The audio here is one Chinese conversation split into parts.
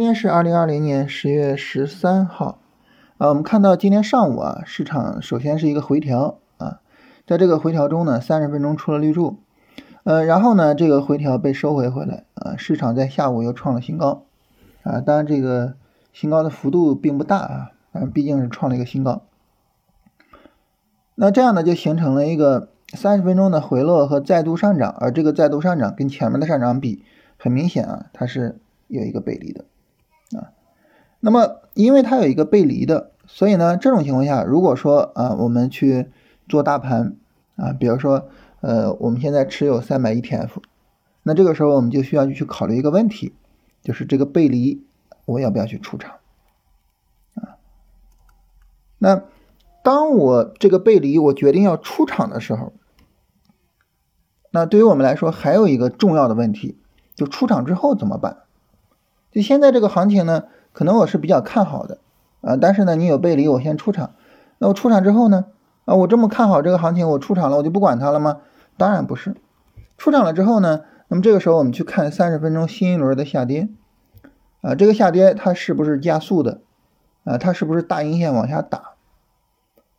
今天是二零二零年十月十三号，啊，我们看到今天上午啊，市场首先是一个回调啊，在这个回调中呢，三十分钟出了绿柱，呃，然后呢，这个回调被收回回来，啊，市场在下午又创了新高，啊，当然这个新高的幅度并不大啊，但毕竟是创了一个新高，那这样呢，就形成了一个三十分钟的回落和再度上涨，而这个再度上涨跟前面的上涨比，很明显啊，它是有一个背离的。那么因为它有一个背离的，所以呢，这种情况下，如果说啊，我们去做大盘啊，比如说呃，我们现在持有三百 ETF，那这个时候我们就需要去考虑一个问题，就是这个背离我要不要去出场啊？那当我这个背离我决定要出场的时候，那对于我们来说还有一个重要的问题，就出场之后怎么办？就现在这个行情呢，可能我是比较看好的啊，但是呢，你有背离，我先出场。那我出场之后呢，啊，我这么看好这个行情，我出场了，我就不管它了吗？当然不是。出场了之后呢，那么这个时候我们去看三十分钟新一轮的下跌，啊，这个下跌它是不是加速的？啊，它是不是大阴线往下打？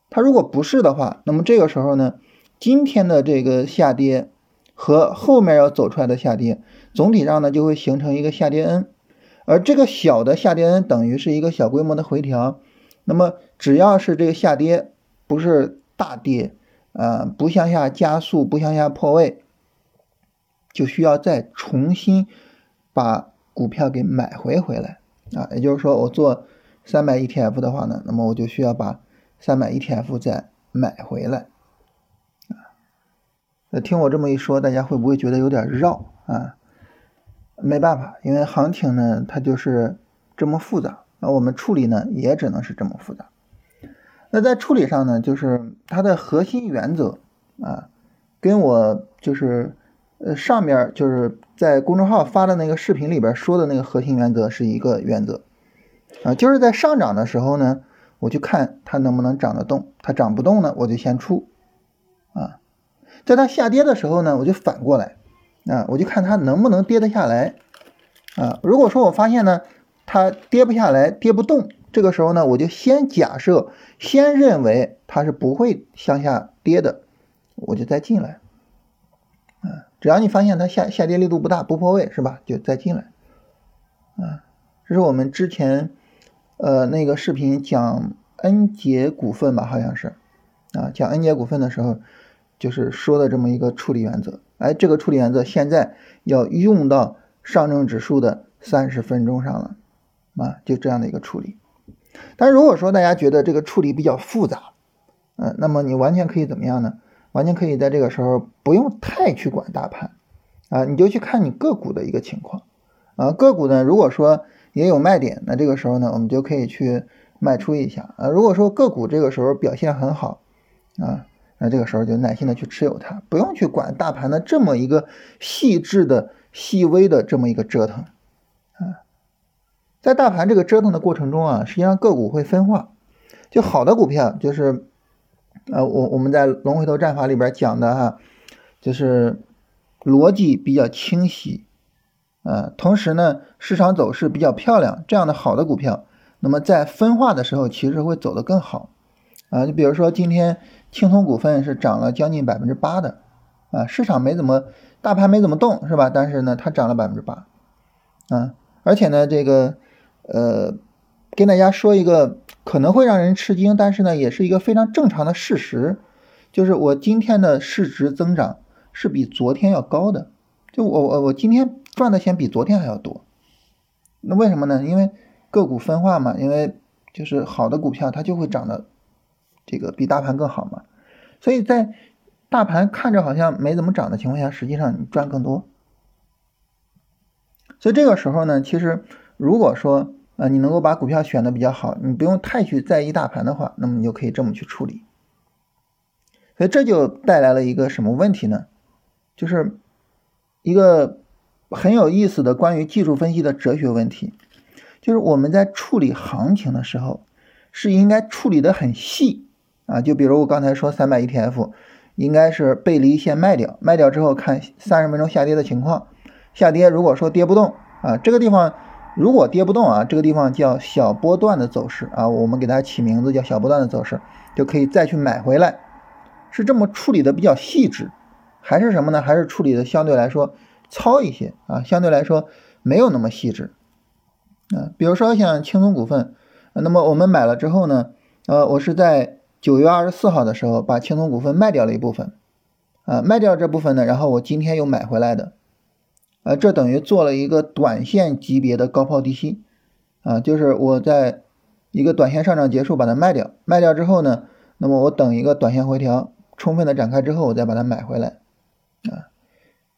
它如果不是的话，那么这个时候呢，今天的这个下跌和后面要走出来的下跌，总体上呢就会形成一个下跌 N。而这个小的下跌 N 等于是一个小规模的回调，那么只要是这个下跌不是大跌，呃，不向下加速，不向下破位，就需要再重新把股票给买回回来啊。也就是说，我做三百 ETF 的话呢，那么我就需要把三百 ETF 再买回来啊。那听我这么一说，大家会不会觉得有点绕啊？没办法，因为行情呢，它就是这么复杂，那我们处理呢，也只能是这么复杂。那在处理上呢，就是它的核心原则啊，跟我就是呃上面就是在公众号发的那个视频里边说的那个核心原则是一个原则啊，就是在上涨的时候呢，我去看它能不能涨得动，它涨不动呢，我就先出啊，在它下跌的时候呢，我就反过来。啊，我就看它能不能跌得下来，啊，如果说我发现呢，它跌不下来，跌不动，这个时候呢，我就先假设，先认为它是不会向下跌的，我就再进来，啊，只要你发现它下下跌力度不大，不破位，是吧？就再进来，啊，这是我们之前，呃，那个视频讲恩捷股份吧，好像是，啊，讲恩捷股份的时候，就是说的这么一个处理原则。哎，这个处理原则现在要用到上证指数的三十分钟上了，啊，就这样的一个处理。但如果说大家觉得这个处理比较复杂，嗯，那么你完全可以怎么样呢？完全可以在这个时候不用太去管大盘，啊，你就去看你个股的一个情况，啊，个股呢，如果说也有卖点，那这个时候呢，我们就可以去卖出一下，啊，如果说个股这个时候表现很好，啊。那这个时候就耐心的去持有它，不用去管大盘的这么一个细致的、细微的这么一个折腾，啊，在大盘这个折腾的过程中啊，实际上个股会分化，就好的股票就是，呃，我我们在龙回头战法里边讲的哈，就是逻辑比较清晰，啊，同时呢市场走势比较漂亮，这样的好的股票，那么在分化的时候其实会走得更好，啊，你比如说今天。青铜股份是涨了将近百分之八的，啊，市场没怎么，大盘没怎么动，是吧？但是呢，它涨了百分之八，啊，而且呢，这个，呃，跟大家说一个可能会让人吃惊，但是呢，也是一个非常正常的事实，就是我今天的市值增长是比昨天要高的，就我我我今天赚的钱比昨天还要多，那为什么呢？因为个股分化嘛，因为就是好的股票它就会涨的。这个比大盘更好嘛？所以在大盘看着好像没怎么涨的情况下，实际上你赚更多。所以这个时候呢，其实如果说啊，你能够把股票选的比较好，你不用太去在意大盘的话，那么你就可以这么去处理。所以这就带来了一个什么问题呢？就是一个很有意思的关于技术分析的哲学问题，就是我们在处理行情的时候，是应该处理的很细。啊，就比如我刚才说三百 ETF，应该是背离先卖掉，卖掉之后看三十分钟下跌的情况，下跌如果说跌不动啊，这个地方如果跌不动啊，这个地方叫小波段的走势啊，我们给它起名字叫小波段的走势，就可以再去买回来，是这么处理的比较细致，还是什么呢？还是处理的相对来说糙一些啊？相对来说没有那么细致啊。比如说像青松股份，那么我们买了之后呢，呃，我是在九月二十四号的时候把青松股份卖掉了一部分，啊，卖掉这部分呢，然后我今天又买回来的。啊，这等于做了一个短线级别的高抛低吸，啊，就是我在一个短线上涨结束把它卖掉，卖掉之后呢，那么我等一个短线回调充分的展开之后，我再把它买回来，啊，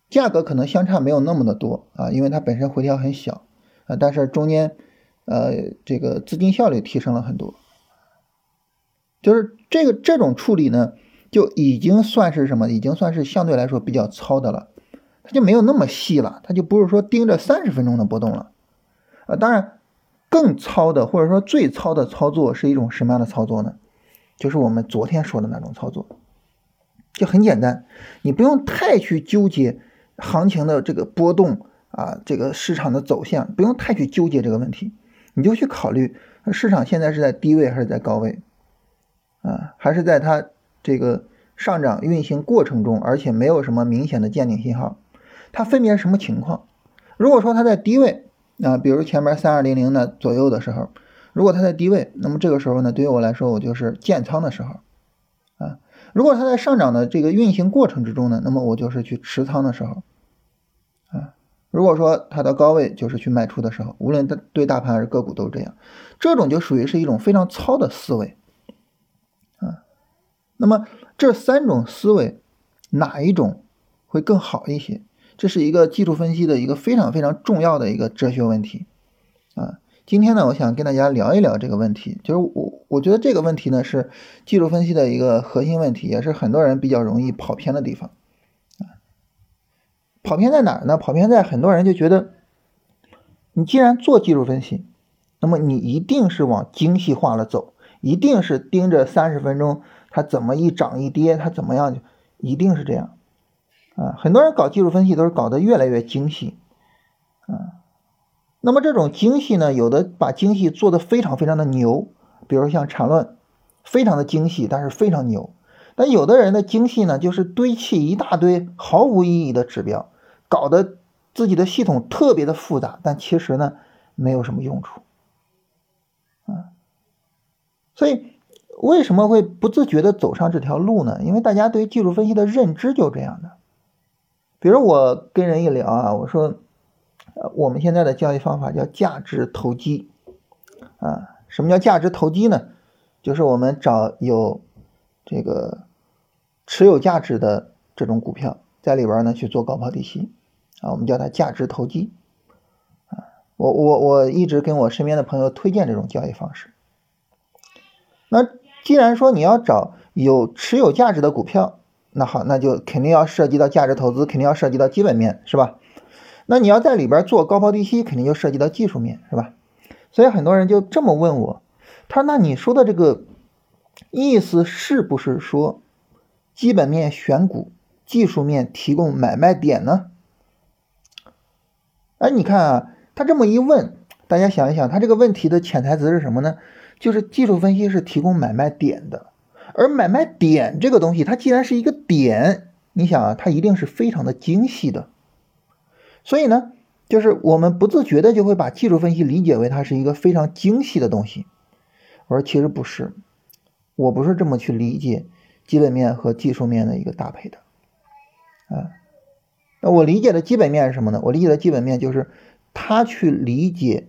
价格可能相差没有那么的多啊，因为它本身回调很小啊，但是中间呃这个资金效率提升了很多，就是这个这种处理呢，就已经算是什么？已经算是相对来说比较糙的了。它就没有那么细了，它就不是说盯着三十分钟的波动了，啊，当然，更糙的或者说最糙的操作是一种什么样的操作呢？就是我们昨天说的那种操作，就很简单，你不用太去纠结行情的这个波动啊，这个市场的走向，不用太去纠结这个问题，你就去考虑市场现在是在低位还是在高位，啊，还是在它这个上涨运行过程中，而且没有什么明显的见顶信号。它分别是什么情况？如果说它在低位啊，比如前面三二零零的左右的时候，如果它在低位，那么这个时候呢，对于我来说，我就是建仓的时候啊。如果它在上涨的这个运行过程之中呢，那么我就是去持仓的时候啊。如果说它的高位就是去卖出的时候，无论对大盘还是个股都是这样，这种就属于是一种非常糙的思维。那么这三种思维哪一种会更好一些？这是一个技术分析的一个非常非常重要的一个哲学问题，啊，今天呢，我想跟大家聊一聊这个问题，就是我我觉得这个问题呢是技术分析的一个核心问题，也是很多人比较容易跑偏的地方，啊，跑偏在哪儿呢？跑偏在很多人就觉得，你既然做技术分析，那么你一定是往精细化了走，一定是盯着三十分钟它怎么一涨一跌，它怎么样就，一定是这样。啊，很多人搞技术分析都是搞得越来越精细，啊，那么这种精细呢，有的把精细做得非常非常的牛，比如像缠论，非常的精细，但是非常牛。但有的人的精细呢，就是堆砌一大堆毫无意义的指标，搞得自己的系统特别的复杂，但其实呢，没有什么用处，啊，所以为什么会不自觉的走上这条路呢？因为大家对技术分析的认知就这样的。比如我跟人一聊啊，我说，呃，我们现在的交易方法叫价值投机，啊，什么叫价值投机呢？就是我们找有这个持有价值的这种股票，在里边呢去做高抛低吸，啊，我们叫它价值投机，啊，我我我一直跟我身边的朋友推荐这种交易方式。那既然说你要找有持有价值的股票，那好，那就肯定要涉及到价值投资，肯定要涉及到基本面，是吧？那你要在里边做高抛低吸，肯定就涉及到技术面，是吧？所以很多人就这么问我，他说：“那你说的这个意思是不是说，基本面选股，技术面提供买卖点呢？”哎，你看啊，他这么一问，大家想一想，他这个问题的潜台词是什么呢？就是技术分析是提供买卖点的。而买卖点这个东西，它既然是一个点，你想啊，它一定是非常的精细的。所以呢，就是我们不自觉的就会把技术分析理解为它是一个非常精细的东西。我说其实不是，我不是这么去理解基本面和技术面的一个搭配的。啊，那我理解的基本面是什么呢？我理解的基本面就是他去理解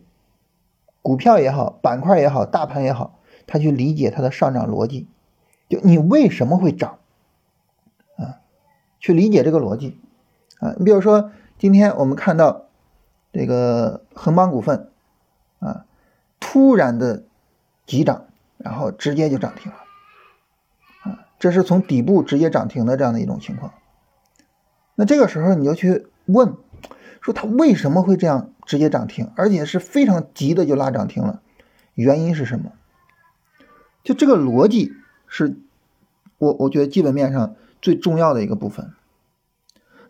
股票也好，板块也好，大盘也好，他去理解它的上涨逻辑。就你为什么会涨啊？去理解这个逻辑啊。你比如说，今天我们看到这个恒邦股份啊，突然的急涨，然后直接就涨停了啊，这是从底部直接涨停的这样的一种情况。那这个时候你就去问，说它为什么会这样直接涨停，而且是非常急的就拉涨停了，原因是什么？就这个逻辑。是，我我觉得基本面上最重要的一个部分。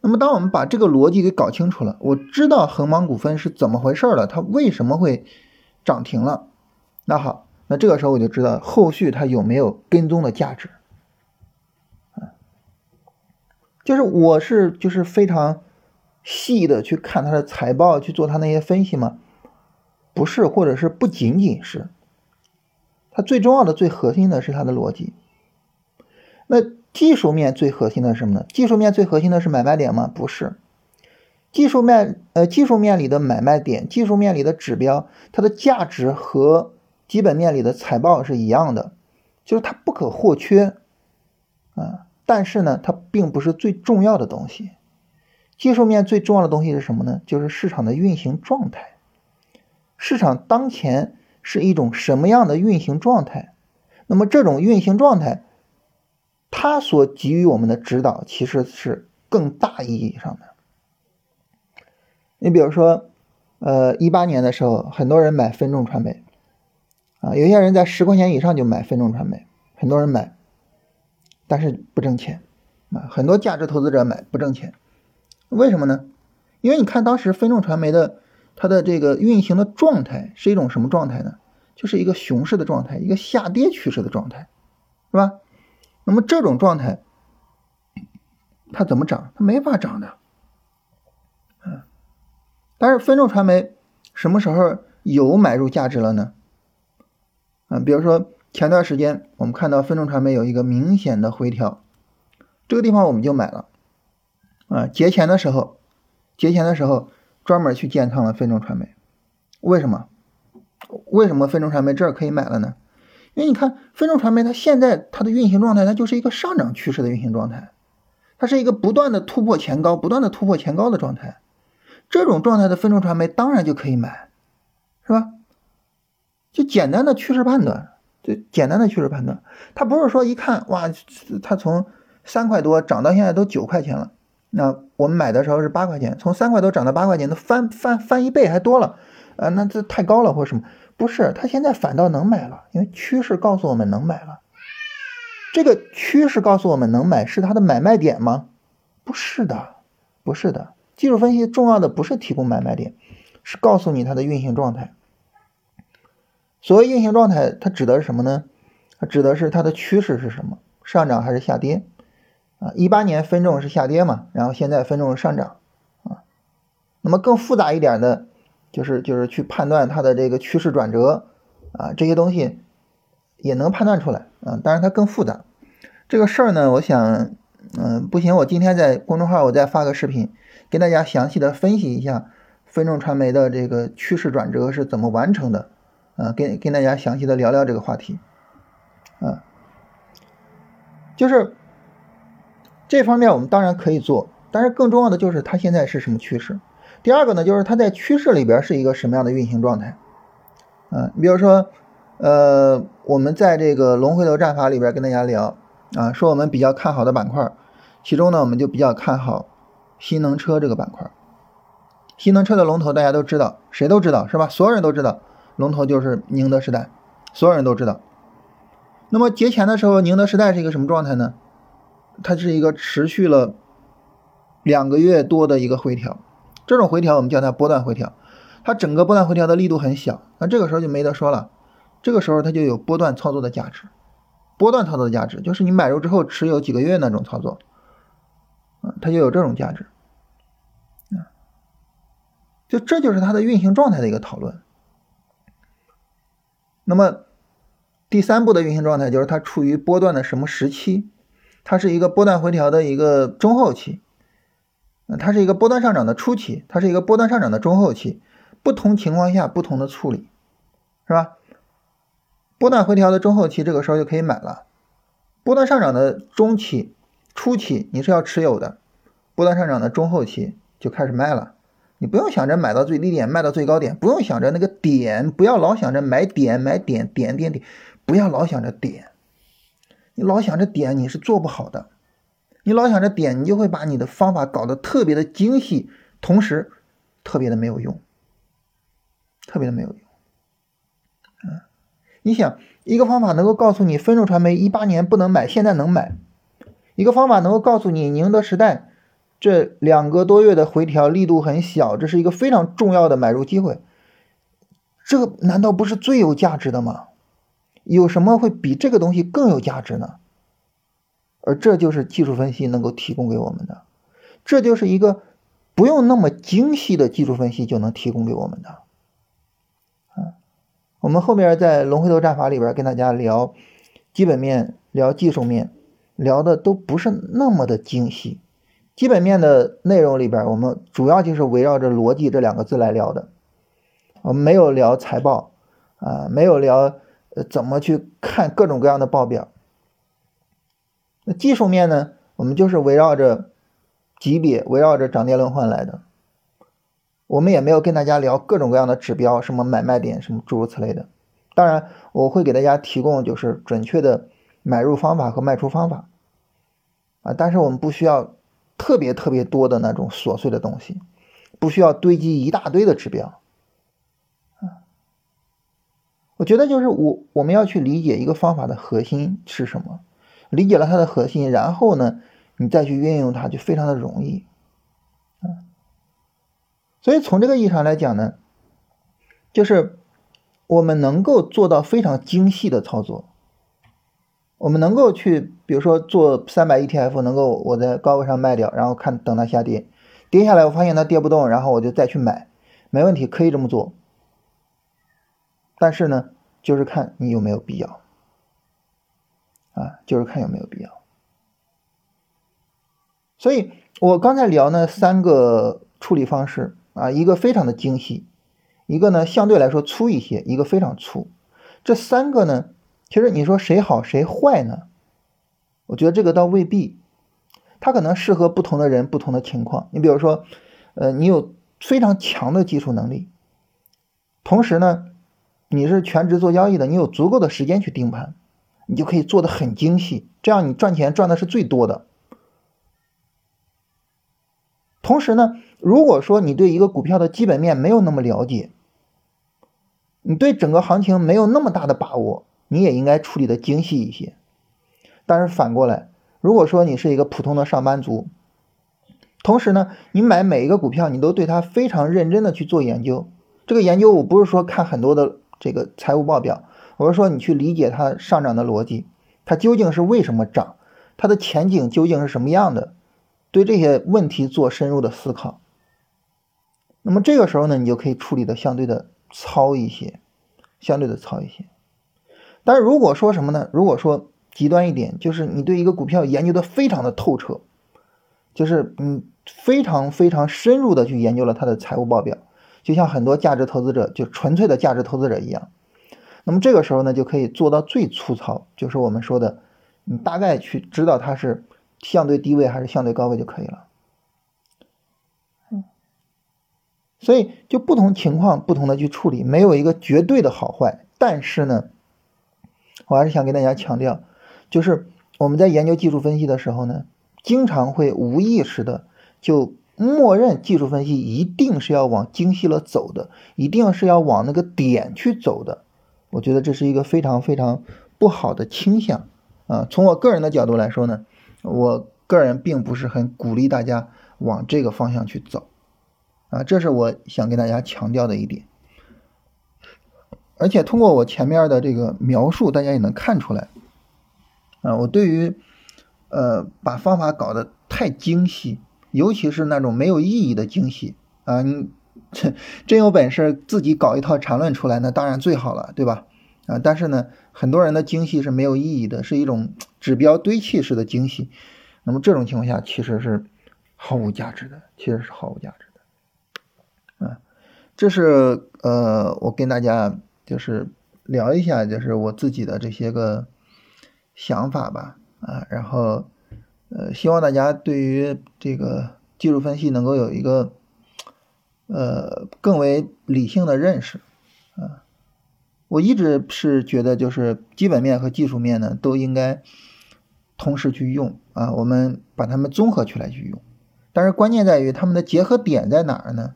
那么，当我们把这个逻辑给搞清楚了，我知道恒邦股份是怎么回事了，它为什么会涨停了？那好，那这个时候我就知道后续它有没有跟踪的价值。啊，就是我是就是非常细的去看它的财报，去做它那些分析吗？不是，或者是不仅仅是。它最重要的、最核心的是它的逻辑。那。技术面最核心的是什么呢？技术面最核心的是买卖点吗？不是，技术面呃，技术面里的买卖点，技术面里的指标，它的价值和基本面里的财报是一样的，就是它不可或缺啊。但是呢，它并不是最重要的东西。技术面最重要的东西是什么呢？就是市场的运行状态。市场当前是一种什么样的运行状态？那么这种运行状态。它所给予我们的指导其实是更大意义上的。你比如说，呃，一八年的时候，很多人买分众传媒，啊，有些人在十块钱以上就买分众传媒，很多人买，但是不挣钱，啊，很多价值投资者买不挣钱，为什么呢？因为你看当时分众传媒的它的这个运行的状态是一种什么状态呢？就是一个熊市的状态，一个下跌趋势的状态，是吧？那么这种状态，它怎么涨？它没法涨的，嗯。但是分众传媒什么时候有买入价值了呢？啊，比如说前段时间我们看到分众传媒有一个明显的回调，这个地方我们就买了，啊，节前的时候，节前的时候专门去建仓了分众传媒，为什么？为什么分众传媒这儿可以买了呢？因为你看，分众传媒它现在它的运行状态，它就是一个上涨趋势的运行状态，它是一个不断的突破前高、不断的突破前高的状态。这种状态的分众传媒当然就可以买，是吧？就简单的趋势判断，就简单的趋势判断，它不是说一看哇，它从三块多涨到现在都九块钱了，那我们买的时候是八块钱，从三块多涨到八块钱，都翻翻翻一倍还多了，啊，那这太高了或者什么？不是，他现在反倒能买了，因为趋势告诉我们能买了。这个趋势告诉我们能买，是它的买卖点吗？不是的，不是的。技术分析重要的不是提供买卖点，是告诉你它的运行状态。所谓运行状态，它指的是什么呢？它指的是它的趋势是什么，上涨还是下跌？啊，一八年分众是下跌嘛，然后现在分众上涨啊。那么更复杂一点的。就是就是去判断它的这个趋势转折啊，这些东西也能判断出来啊，当然它更复杂。这个事儿呢，我想，嗯，不行，我今天在公众号我再发个视频，跟大家详细的分析一下分众传媒的这个趋势转折是怎么完成的，啊，跟跟大家详细的聊聊这个话题，啊，就是这方面我们当然可以做，但是更重要的就是它现在是什么趋势。第二个呢，就是它在趋势里边是一个什么样的运行状态？嗯，你比如说，呃，我们在这个龙回头战法里边跟大家聊啊，说我们比较看好的板块，其中呢，我们就比较看好新能车这个板块。新能车的龙头大家都知道，谁都知道是吧？所有人都知道，龙头就是宁德时代，所有人都知道。那么节前的时候，宁德时代是一个什么状态呢？它是一个持续了两个月多的一个回调。这种回调我们叫它波段回调，它整个波段回调的力度很小，那这个时候就没得说了，这个时候它就有波段操作的价值，波段操作的价值就是你买入之后持有几个月那种操作，啊，它就有这种价值，啊，就这就是它的运行状态的一个讨论。那么第三步的运行状态就是它处于波段的什么时期？它是一个波段回调的一个中后期。它是一个波段上涨的初期，它是一个波段上涨的中后期，不同情况下不同的处理，是吧？波段回调的中后期，这个时候就可以买了；波段上涨的中期、初期，你是要持有的；波段上涨的中后期就开始卖了。你不用想着买到最低点，卖到最高点，不用想着那个点，不要老想着买点买点点点点，不要老想着点，你老想着点，你是做不好的。你老想着点，你就会把你的方法搞得特别的精细，同时特别的没有用，特别的没有用。嗯，你想一个方法能够告诉你分众传媒一八年不能买，现在能买；一个方法能够告诉你宁德时代这两个多月的回调力度很小，这是一个非常重要的买入机会。这个难道不是最有价值的吗？有什么会比这个东西更有价值呢？而这就是技术分析能够提供给我们的，这就是一个不用那么精细的技术分析就能提供给我们的。啊，我们后面在龙回头战法里边跟大家聊基本面、聊技术面，聊的都不是那么的精细。基本面的内容里边，我们主要就是围绕着逻辑这两个字来聊的。我们没有聊财报，啊，没有聊呃怎么去看各种各样的报表。那技术面呢，我们就是围绕着级别，围绕着涨跌轮换来的。我们也没有跟大家聊各种各样的指标，什么买卖点，什么诸如此类的。当然，我会给大家提供就是准确的买入方法和卖出方法，啊，但是我们不需要特别特别多的那种琐碎的东西，不需要堆积一大堆的指标。我觉得就是我我们要去理解一个方法的核心是什么，理解了它的核心，然后呢，你再去运用它就非常的容易，啊，所以从这个意义上来讲呢，就是我们能够做到非常精细的操作，我们能够去，比如说做三百 ETF，能够我在高位上卖掉，然后看等它下跌，跌下来我发现它跌不动，然后我就再去买，没问题，可以这么做。但是呢，就是看你有没有必要，啊，就是看有没有必要。所以我刚才聊呢三个处理方式啊，一个非常的精细，一个呢相对来说粗一些，一个非常粗。这三个呢，其实你说谁好谁坏呢？我觉得这个倒未必，它可能适合不同的人、不同的情况。你比如说，呃，你有非常强的技术能力，同时呢。你是全职做交易的，你有足够的时间去盯盘，你就可以做的很精细，这样你赚钱赚的是最多的。同时呢，如果说你对一个股票的基本面没有那么了解，你对整个行情没有那么大的把握，你也应该处理的精细一些。但是反过来，如果说你是一个普通的上班族，同时呢，你买每一个股票，你都对它非常认真的去做研究，这个研究我不是说看很多的。这个财务报表，我是说你去理解它上涨的逻辑，它究竟是为什么涨，它的前景究竟是什么样的，对这些问题做深入的思考。那么这个时候呢，你就可以处理的相对的糙一些，相对的糙一些。但是如果说什么呢？如果说极端一点，就是你对一个股票研究的非常的透彻，就是嗯非常非常深入的去研究了它的财务报表。就像很多价值投资者，就纯粹的价值投资者一样，那么这个时候呢，就可以做到最粗糙，就是我们说的，你大概去知道它是相对低位还是相对高位就可以了。嗯，所以就不同情况不同的去处理，没有一个绝对的好坏。但是呢，我还是想跟大家强调，就是我们在研究技术分析的时候呢，经常会无意识的就。默认技术分析一定是要往精细了走的，一定是要往那个点去走的。我觉得这是一个非常非常不好的倾向啊。从我个人的角度来说呢，我个人并不是很鼓励大家往这个方向去走啊。这是我想跟大家强调的一点。而且通过我前面的这个描述，大家也能看出来啊，我对于呃把方法搞得太精细。尤其是那种没有意义的精细啊，你这真有本事自己搞一套缠论出来，那当然最好了，对吧？啊，但是呢，很多人的精细是没有意义的，是一种指标堆砌式的精细。那么这种情况下其实是毫无价值的，其实是毫无价值的。啊，这是呃，我跟大家就是聊一下，就是我自己的这些个想法吧。啊，然后。呃，希望大家对于这个技术分析能够有一个呃更为理性的认识啊。我一直是觉得，就是基本面和技术面呢都应该同时去用啊，我们把它们综合起来去用。但是关键在于它们的结合点在哪儿呢？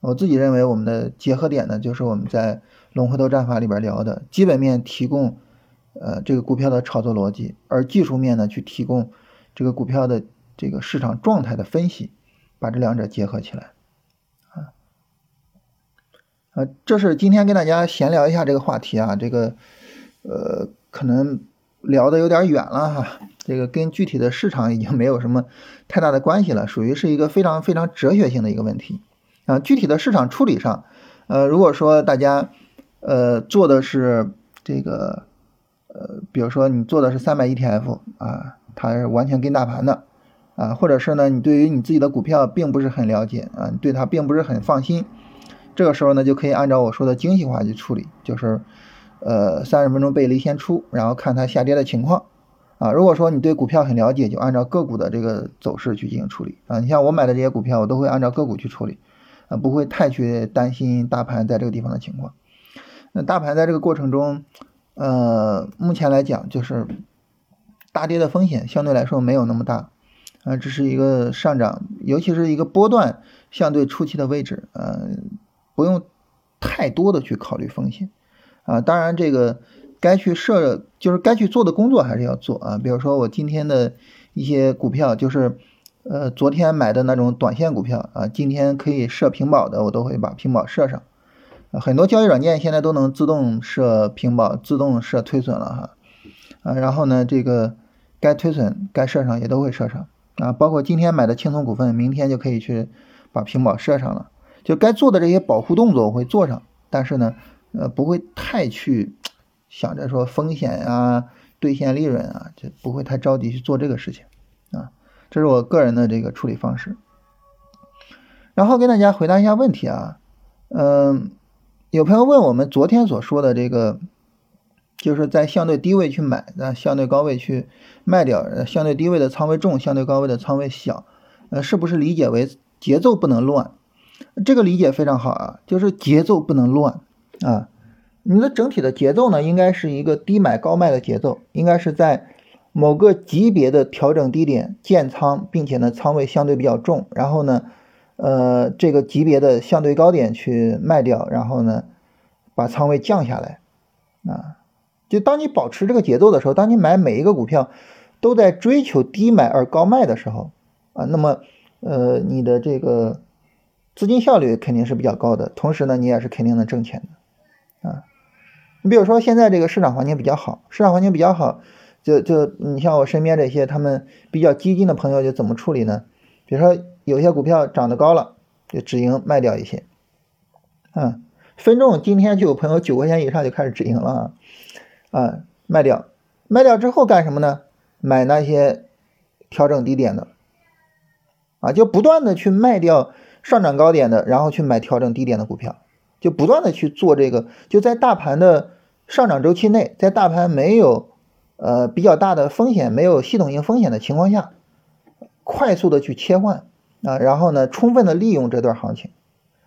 我自己认为，我们的结合点呢，就是我们在龙回头战法里边聊的，基本面提供呃这个股票的炒作逻辑，而技术面呢去提供。这个股票的这个市场状态的分析，把这两者结合起来，啊，呃，这是今天跟大家闲聊一下这个话题啊，这个呃可能聊的有点远了哈，这个跟具体的市场已经没有什么太大的关系了，属于是一个非常非常哲学性的一个问题啊，具体的市场处理上，呃，如果说大家呃做的是这个呃，比如说你做的是三百 ETF 啊。它是完全跟大盘的，啊，或者是呢，你对于你自己的股票并不是很了解啊，对它并不是很放心，这个时候呢，就可以按照我说的精细化去处理，就是，呃，三十分钟背离先出，然后看它下跌的情况，啊，如果说你对股票很了解，就按照个股的这个走势去进行处理，啊，你像我买的这些股票，我都会按照个股去处理，啊，不会太去担心大盘在这个地方的情况，那大盘在这个过程中，呃，目前来讲就是。大跌的风险相对来说没有那么大，啊，这是一个上涨，尤其是一个波段相对初期的位置，呃，不用太多的去考虑风险，啊，当然这个该去设就是该去做的工作还是要做啊，比如说我今天的一些股票，就是呃昨天买的那种短线股票啊，今天可以设平保的，我都会把平保设上，很多交易软件现在都能自动设平保，自动设推损了哈。啊，然后呢，这个该推损、该设上也都会设上啊，包括今天买的青松股份，明天就可以去把平保设上了。就该做的这些保护动作我会做上，但是呢，呃，不会太去想着说风险啊、兑现利润啊，就不会太着急去做这个事情啊。这是我个人的这个处理方式。然后跟大家回答一下问题啊，嗯，有朋友问我们昨天所说的这个。就是在相对低位去买，那相对高位去卖掉，相对低位的仓位重，相对高位的仓位小，呃，是不是理解为节奏不能乱？这个理解非常好啊，就是节奏不能乱啊。你的整体的节奏呢，应该是一个低买高卖的节奏，应该是在某个级别的调整低点建仓，并且呢仓位相对比较重，然后呢，呃，这个级别的相对高点去卖掉，然后呢把仓位降下来啊。就当你保持这个节奏的时候，当你买每一个股票都在追求低买而高卖的时候，啊，那么呃，你的这个资金效率肯定是比较高的，同时呢，你也是肯定能挣钱的，啊，你比如说现在这个市场环境比较好，市场环境比较好，就就你像我身边这些他们比较激进的朋友就怎么处理呢？比如说有些股票涨得高了，就止盈卖掉一些，嗯，分众今天就有朋友九块钱以上就开始止盈了。啊，啊卖掉，卖掉之后干什么呢？买那些调整低点的，啊，就不断的去卖掉上涨高点的，然后去买调整低点的股票，就不断的去做这个，就在大盘的上涨周期内，在大盘没有呃比较大的风险、没有系统性风险的情况下，快速的去切换啊，然后呢，充分的利用这段行情，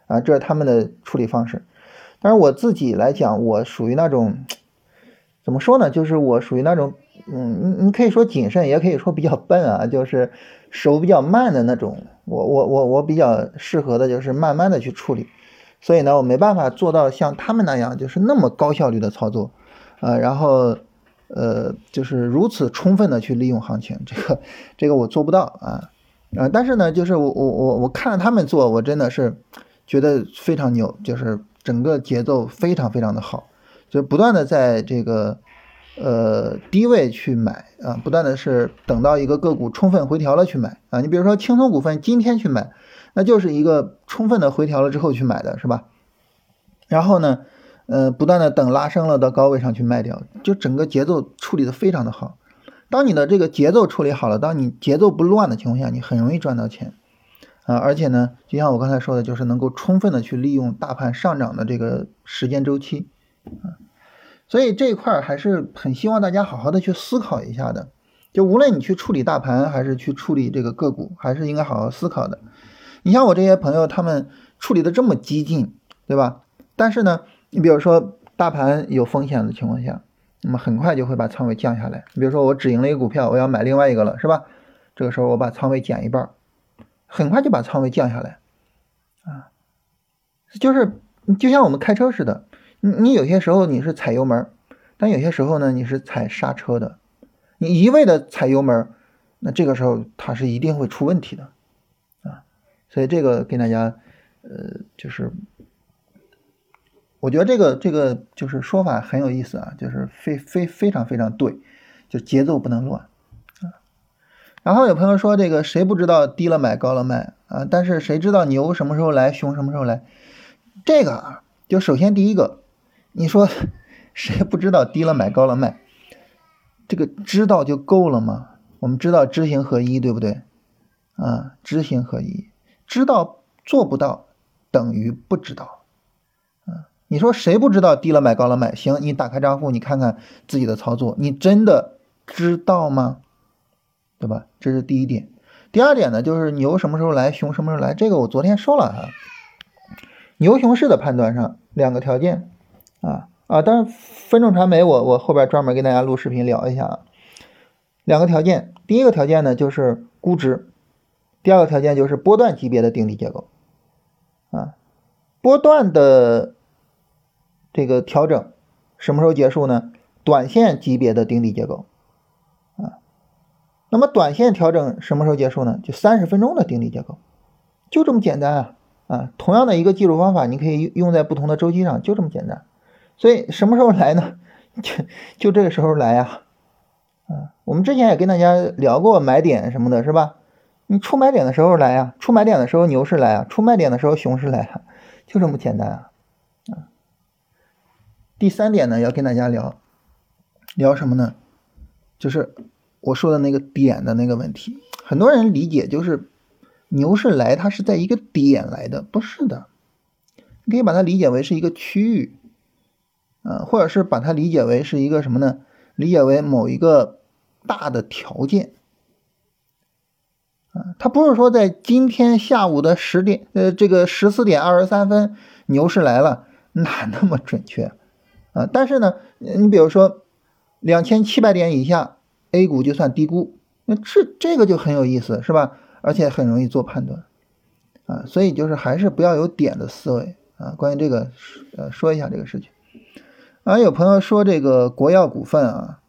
啊，这是他们的处理方式。但是我自己来讲，我属于那种。怎么说呢？就是我属于那种，嗯，你你可以说谨慎，也可以说比较笨啊，就是手比较慢的那种。我我我我比较适合的就是慢慢的去处理，所以呢，我没办法做到像他们那样，就是那么高效率的操作，呃，然后呃，就是如此充分的去利用行情，这个这个我做不到啊，啊，但是呢，就是我我我我看着他们做，我真的是觉得非常牛，就是整个节奏非常非常的好。就不断的在这个呃低位去买啊，不断的是等到一个个股充分回调了去买啊。你比如说青松股份今天去买，那就是一个充分的回调了之后去买的是吧？然后呢，呃，不断的等拉升了到高位上去卖掉，就整个节奏处理的非常的好。当你的这个节奏处理好了，当你节奏不乱的情况下，你很容易赚到钱啊。而且呢，就像我刚才说的，就是能够充分的去利用大盘上涨的这个时间周期。啊，所以这一块还是很希望大家好好的去思考一下的。就无论你去处理大盘，还是去处理这个个股，还是应该好好思考的。你像我这些朋友，他们处理的这么激进，对吧？但是呢，你比如说大盘有风险的情况下，那么很快就会把仓位降下来。你比如说我止盈了一个股票，我要买另外一个了，是吧？这个时候我把仓位减一半，很快就把仓位降下来。啊，就是就像我们开车似的。你你有些时候你是踩油门，但有些时候呢你是踩刹车的。你一味的踩油门，那这个时候它是一定会出问题的啊。所以这个跟大家，呃，就是我觉得这个这个就是说法很有意思啊，就是非非非常非常对，就节奏不能乱啊。然后有朋友说这个谁不知道低了买高了卖啊？但是谁知道牛什么时候来，熊什么时候来？这个啊，就首先第一个，你说谁不知道低了买高了卖？这个知道就够了吗？我们知道知行合一，对不对？啊，知行合一，知道做不到等于不知道。啊，你说谁不知道低了买高了卖？行，你打开账户，你看看自己的操作，你真的知道吗？对吧？这是第一点。第二点呢，就是牛什么时候来，熊什么时候来？这个我昨天说了啊。牛熊市的判断上，两个条件啊啊，当然分众传媒，我我后边专门给大家录视频聊一下啊。两个条件，第一个条件呢就是估值，第二个条件就是波段级别的顶底结构啊。波段的这个调整什么时候结束呢？短线级别的顶底结构啊。那么短线调整什么时候结束呢？就三十分钟的顶底结构，就这么简单啊。啊，同样的一个技术方法，你可以用在不同的周期上，就这么简单。所以什么时候来呢？就就这个时候来呀。啊，我们之前也跟大家聊过买点什么的，是吧？你出买点的时候来呀，出买点的时候牛市来啊，出卖点的时候熊市来啊，就这么简单啊。啊，第三点呢，要跟大家聊聊什么呢？就是我说的那个点的那个问题，很多人理解就是。牛市来，它是在一个点来的，不是的。你可以把它理解为是一个区域，啊，或者是把它理解为是一个什么呢？理解为某一个大的条件，啊，它不是说在今天下午的十点，呃，这个十四点二十三分牛市来了，哪那么准确啊？但是呢，你比如说两千七百点以下，A 股就算低估，那这这个就很有意思，是吧？而且很容易做判断，啊，所以就是还是不要有点的思维啊。关于这个，呃，说一下这个事情。啊，有朋友说这个国药股份啊，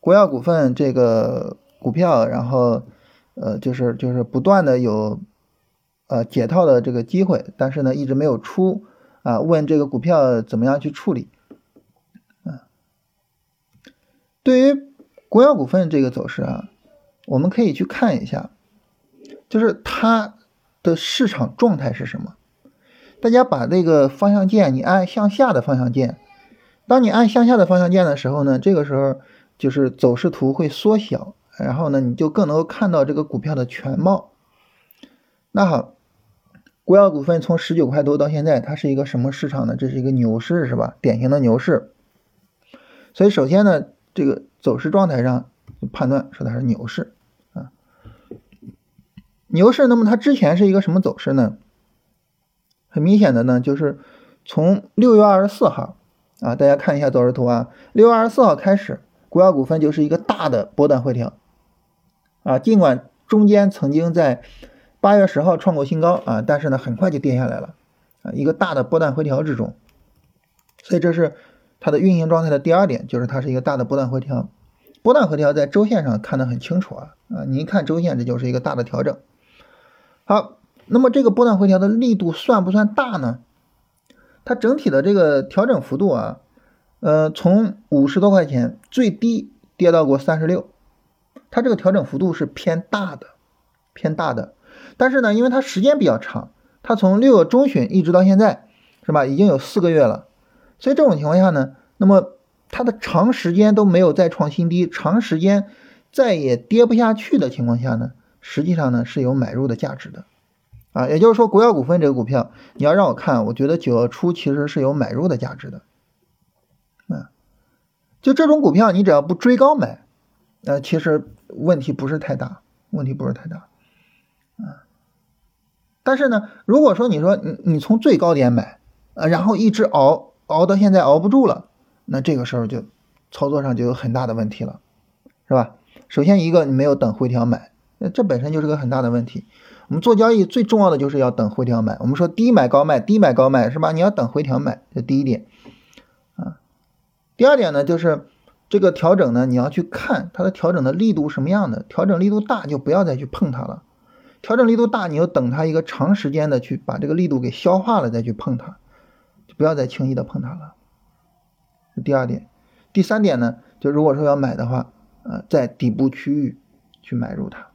国药股份这个股票，然后呃，就是就是不断的有呃解套的这个机会，但是呢一直没有出啊。问这个股票怎么样去处理？啊，对于国药股份这个走势啊，我们可以去看一下。就是它的市场状态是什么？大家把这个方向键，你按向下的方向键。当你按向下的方向键的时候呢，这个时候就是走势图会缩小，然后呢，你就更能够看到这个股票的全貌。那好，国药股份从十九块多到现在，它是一个什么市场呢？这是一个牛市，是吧？典型的牛市。所以首先呢，这个走势状态上判断说它是牛市啊。牛市，那么它之前是一个什么走势呢？很明显的呢，就是从六月二十四号啊，大家看一下走势图啊，六月二十四号开始，国药股份就是一个大的波段回调啊，尽管中间曾经在八月十号创过新高啊，但是呢，很快就跌下来了啊，一个大的波段回调之中，所以这是它的运行状态的第二点，就是它是一个大的波段回调，波段回调在周线上看得很清楚啊啊，你一看周线，这就是一个大的调整。好，那么这个波段回调的力度算不算大呢？它整体的这个调整幅度啊，呃，从五十多块钱最低跌到过三十六，它这个调整幅度是偏大的，偏大的。但是呢，因为它时间比较长，它从六月中旬一直到现在，是吧？已经有四个月了，所以这种情况下呢，那么它的长时间都没有再创新低，长时间再也跌不下去的情况下呢？实际上呢是有买入的价值的，啊，也就是说国药股份这个股票，你要让我看，我觉得九月初其实是有买入的价值的，啊，就这种股票你只要不追高买，呃，其实问题不是太大，问题不是太大，啊，但是呢，如果说你说你你从最高点买，呃，然后一直熬熬到现在熬不住了，那这个时候就操作上就有很大的问题了，是吧？首先一个你没有等回调买。那这本身就是个很大的问题。我们做交易最重要的就是要等回调买。我们说低买高卖，低买高卖是吧？你要等回调买，这第一点啊。第二点呢，就是这个调整呢，你要去看它的调整的力度什么样的，调整力度大就不要再去碰它了，调整力度大，你要等它一个长时间的去把这个力度给消化了再去碰它，就不要再轻易的碰它了。这第二点，第三点呢，就如果说要买的话，呃，在底部区域去买入它，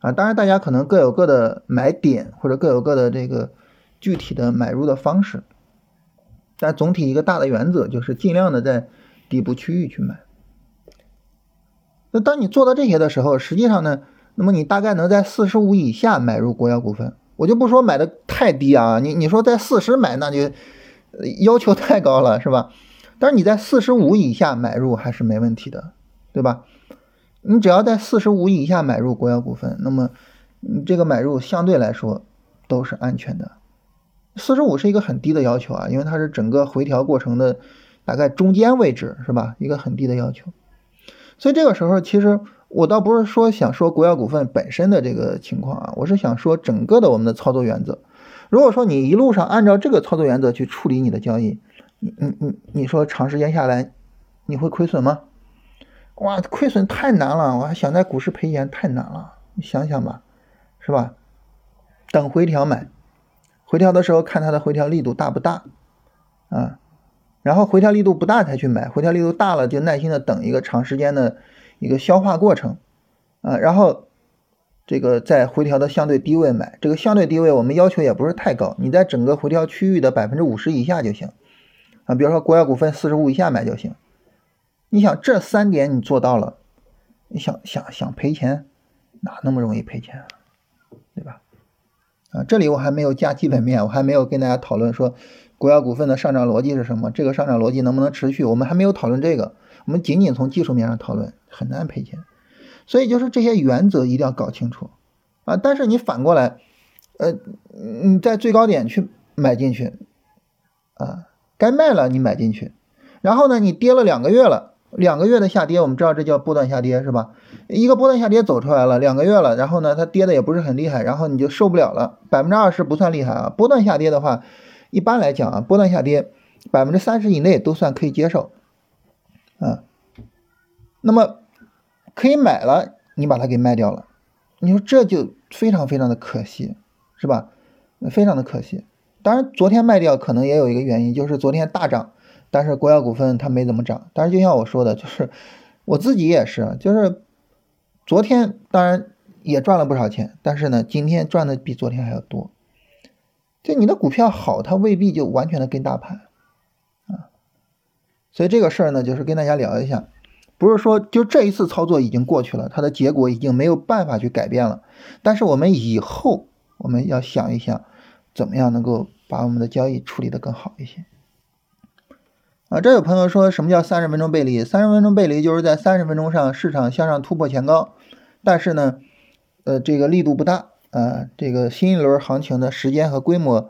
啊，当然大家可能各有各的买点或者各有各的这个具体的买入的方式，但总体一个大的原则就是尽量的在。底部区域去买，那当你做到这些的时候，实际上呢，那么你大概能在四十五以下买入国药股份。我就不说买的太低啊，你你说在四十买，那就要求太高了，是吧？但是你在四十五以下买入还是没问题的，对吧？你只要在四十五以下买入国药股份，那么你这个买入相对来说都是安全的。四十五是一个很低的要求啊，因为它是整个回调过程的。大概中间位置是吧？一个很低的要求，所以这个时候其实我倒不是说想说国药股份本身的这个情况啊，我是想说整个的我们的操作原则。如果说你一路上按照这个操作原则去处理你的交易，你你你你说长时间下来你会亏损吗？哇，亏损太难了，我还想在股市赔钱太难了，你想想吧，是吧？等回调买，回调的时候看它的回调力度大不大啊？然后回调力度不大才去买，回调力度大了就耐心的等一个长时间的一个消化过程，啊，然后这个在回调的相对低位买，这个相对低位我们要求也不是太高，你在整个回调区域的百分之五十以下就行，啊，比如说国药股份四十五以下买就行。你想这三点你做到了，你想想想赔钱，哪那么容易赔钱啊，对吧？啊，这里我还没有加基本面，我还没有跟大家讨论说。国药股份的上涨逻辑是什么？这个上涨逻辑能不能持续？我们还没有讨论这个，我们仅仅从技术面上讨论，很难赔钱。所以就是这些原则一定要搞清楚啊！但是你反过来，呃，你在最高点去买进去啊，该卖了你买进去，然后呢，你跌了两个月了，两个月的下跌，我们知道这叫波段下跌是吧？一个波段下跌走出来了，两个月了，然后呢，它跌的也不是很厉害，然后你就受不了了，百分之二十不算厉害啊，波段下跌的话。一般来讲啊，波段下跌百分之三十以内都算可以接受，啊，那么可以买了，你把它给卖掉了，你说这就非常非常的可惜，是吧？非常的可惜。当然，昨天卖掉可能也有一个原因，就是昨天大涨，但是国药股份它没怎么涨。但是就像我说的，就是我自己也是，就是昨天当然也赚了不少钱，但是呢，今天赚的比昨天还要多。就你的股票好，它未必就完全的跟大盘啊，所以这个事儿呢，就是跟大家聊一下，不是说就这一次操作已经过去了，它的结果已经没有办法去改变了，但是我们以后我们要想一想，怎么样能够把我们的交易处理的更好一些啊？这有朋友说什么叫三十分钟背离？三十分钟背离就是在三十分钟上市场向上突破前高，但是呢，呃，这个力度不大。啊，这个新一轮行情的时间和规模、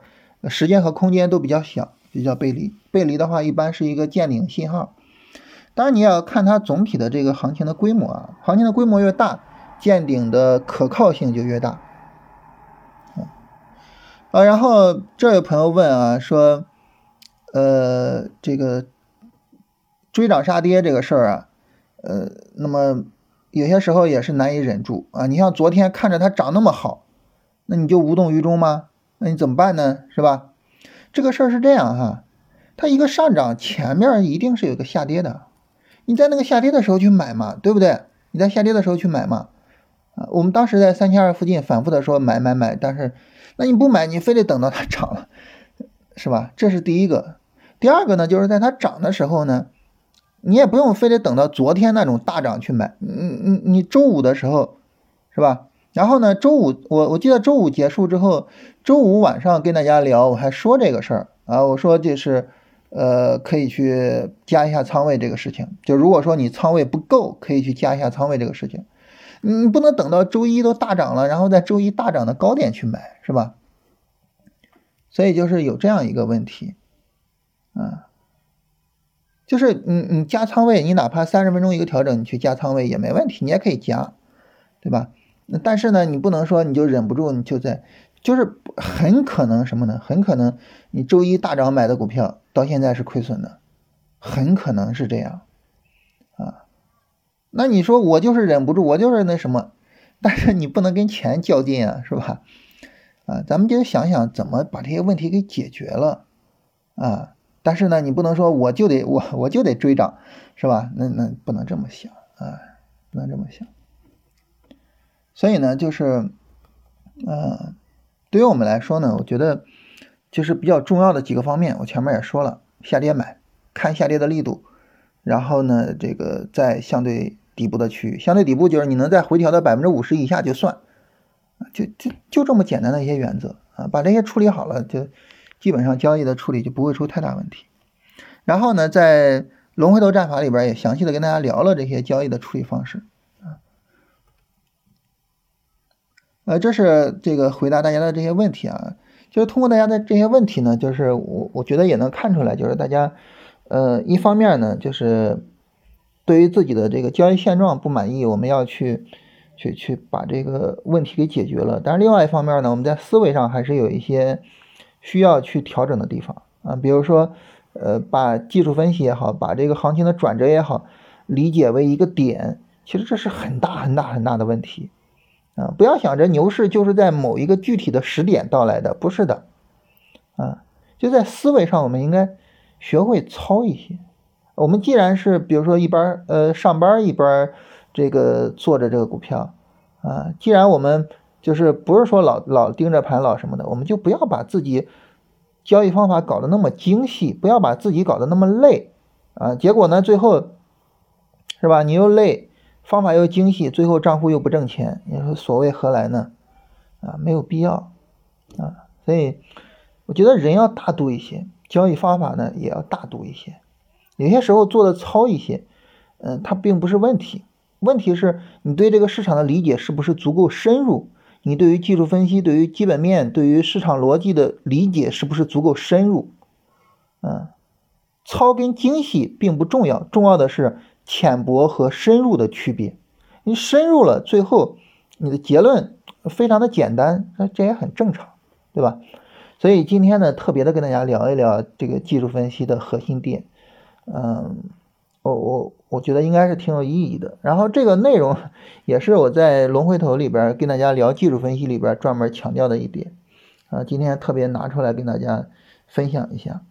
时间和空间都比较小，就叫背离。背离的话，一般是一个见顶信号。当然，你要看它总体的这个行情的规模啊，行情的规模越大，见顶的可靠性就越大。啊，然后这位朋友问啊，说，呃，这个追涨杀跌这个事儿啊，呃，那么有些时候也是难以忍住啊。你像昨天看着它涨那么好。那你就无动于衷吗？那你怎么办呢？是吧？这个事儿是这样哈，它一个上涨前面一定是有个下跌的，你在那个下跌的时候去买嘛，对不对？你在下跌的时候去买嘛，啊，我们当时在三千二附近反复的说买买买，但是那你不买，你非得等到它涨了，是吧？这是第一个。第二个呢，就是在它涨的时候呢，你也不用非得等到昨天那种大涨去买，你你你周五的时候，是吧？然后呢，周五我我记得周五结束之后，周五晚上跟大家聊，我还说这个事儿啊，我说就是，呃，可以去加一下仓位这个事情。就如果说你仓位不够，可以去加一下仓位这个事情。你不能等到周一都大涨了，然后在周一大涨的高点去买，是吧？所以就是有这样一个问题，啊，就是你你加仓位，你哪怕三十分钟一个调整，你去加仓位也没问题，你也可以加，对吧？但是呢，你不能说你就忍不住，你就在，就是很可能什么呢？很可能你周一大涨买的股票到现在是亏损的，很可能是这样，啊，那你说我就是忍不住，我就是那什么，但是你不能跟钱较劲啊，是吧？啊，咱们就想想怎么把这些问题给解决了啊。但是呢，你不能说我就得我我就得追涨，是吧？那那不能这么想啊，不能这么想。所以呢，就是，呃，对于我们来说呢，我觉得就是比较重要的几个方面，我前面也说了，下跌买，看下跌的力度，然后呢，这个在相对底部的区域，相对底部就是你能在回调到百分之五十以下就算，就就就这么简单的一些原则啊，把这些处理好了就。基本上交易的处理就不会出太大问题。然后呢，在龙回头战法里边也详细的跟大家聊了这些交易的处理方式啊。呃，这是这个回答大家的这些问题啊。就是通过大家的这些问题呢，就是我我觉得也能看出来，就是大家呃一方面呢，就是对于自己的这个交易现状不满意，我们要去去去把这个问题给解决了。但是另外一方面呢，我们在思维上还是有一些。需要去调整的地方啊，比如说，呃，把技术分析也好，把这个行情的转折也好，理解为一个点，其实这是很大很大很大的问题啊！不要想着牛市就是在某一个具体的时点到来的，不是的啊！就在思维上，我们应该学会操一些。我们既然是比如说一边呃上班一边这个做着这个股票啊，既然我们。就是不是说老老盯着盘老什么的，我们就不要把自己交易方法搞得那么精细，不要把自己搞得那么累啊。结果呢，最后是吧？你又累，方法又精细，最后账户又不挣钱，你说所谓何来呢？啊，没有必要啊。所以我觉得人要大度一些，交易方法呢也要大度一些。有些时候做的糙一些，嗯，它并不是问题，问题是你对这个市场的理解是不是足够深入。你对于技术分析、对于基本面、对于市场逻辑的理解是不是足够深入？嗯，糙跟精细并不重要，重要的是浅薄和深入的区别。你深入了，最后你的结论非常的简单，那这也很正常，对吧？所以今天呢，特别的跟大家聊一聊这个技术分析的核心点，嗯。我我我觉得应该是挺有意义的，然后这个内容也是我在龙回头里边跟大家聊技术分析里边专门强调的一点，啊，今天特别拿出来跟大家分享一下。